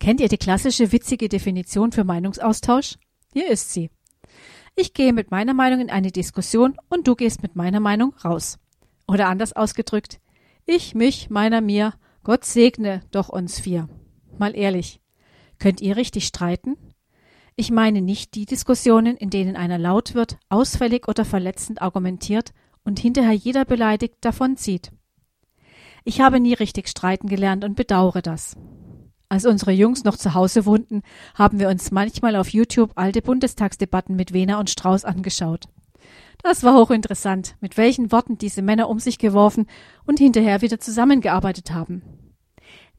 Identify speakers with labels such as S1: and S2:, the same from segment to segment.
S1: Kennt ihr die klassische witzige Definition für Meinungsaustausch? Hier ist sie. Ich gehe mit meiner Meinung in eine Diskussion und du gehst mit meiner Meinung raus. Oder anders ausgedrückt, ich, mich, meiner, mir, Gott segne doch uns vier. Mal ehrlich, könnt ihr richtig streiten? Ich meine nicht die Diskussionen, in denen einer laut wird, ausfällig oder verletzend argumentiert und hinterher jeder beleidigt davonzieht. Ich habe nie richtig streiten gelernt und bedauere das. Als unsere Jungs noch zu Hause wohnten, haben wir uns manchmal auf YouTube alte Bundestagsdebatten mit Wehner und Strauß angeschaut. Das war hochinteressant, mit welchen Worten diese Männer um sich geworfen und hinterher wieder zusammengearbeitet haben.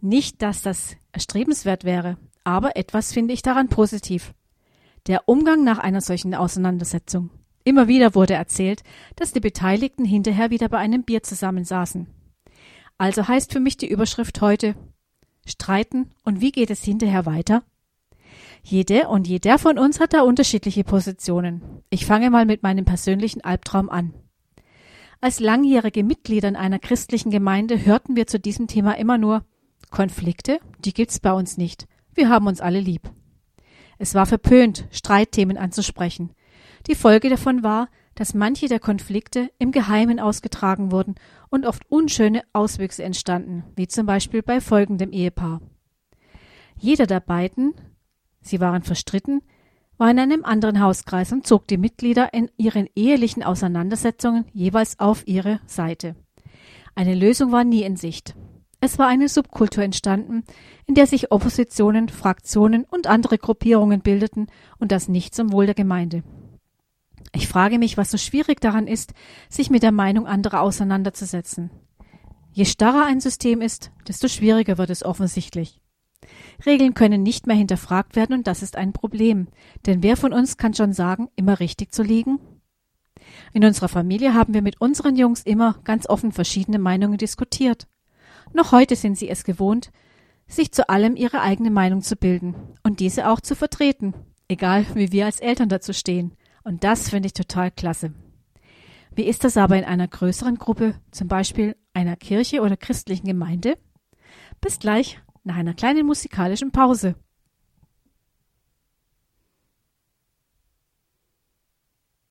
S1: Nicht, dass das erstrebenswert wäre, aber etwas finde ich daran positiv. Der Umgang nach einer solchen Auseinandersetzung. Immer wieder wurde erzählt, dass die Beteiligten hinterher wieder bei einem Bier zusammensaßen. Also heißt für mich die Überschrift heute streiten und wie geht es hinterher weiter? Jede und jeder von uns hat da unterschiedliche Positionen. Ich fange mal mit meinem persönlichen Albtraum an. Als langjährige Mitglieder in einer christlichen Gemeinde hörten wir zu diesem Thema immer nur Konflikte, die gibt's bei uns nicht. Wir haben uns alle lieb. Es war verpönt, Streitthemen anzusprechen. Die Folge davon war, dass manche der Konflikte im Geheimen ausgetragen wurden und oft unschöne Auswüchse entstanden, wie zum Beispiel bei folgendem Ehepaar. Jeder der beiden, sie waren verstritten, war in einem anderen Hauskreis und zog die Mitglieder in ihren ehelichen Auseinandersetzungen jeweils auf ihre Seite. Eine Lösung war nie in Sicht. Es war eine Subkultur entstanden, in der sich Oppositionen, Fraktionen und andere Gruppierungen bildeten und das nicht zum Wohl der Gemeinde. Ich frage mich, was so schwierig daran ist, sich mit der Meinung anderer auseinanderzusetzen. Je starrer ein System ist, desto schwieriger wird es offensichtlich. Regeln können nicht mehr hinterfragt werden und das ist ein Problem, denn wer von uns kann schon sagen, immer richtig zu liegen? In unserer Familie haben wir mit unseren Jungs immer ganz offen verschiedene Meinungen diskutiert. Noch heute sind sie es gewohnt, sich zu allem ihre eigene Meinung zu bilden und diese auch zu vertreten, egal wie wir als Eltern dazu stehen. Und das finde ich total klasse. Wie ist das aber in einer größeren Gruppe, zum Beispiel einer Kirche oder christlichen Gemeinde? Bis gleich nach einer kleinen musikalischen Pause.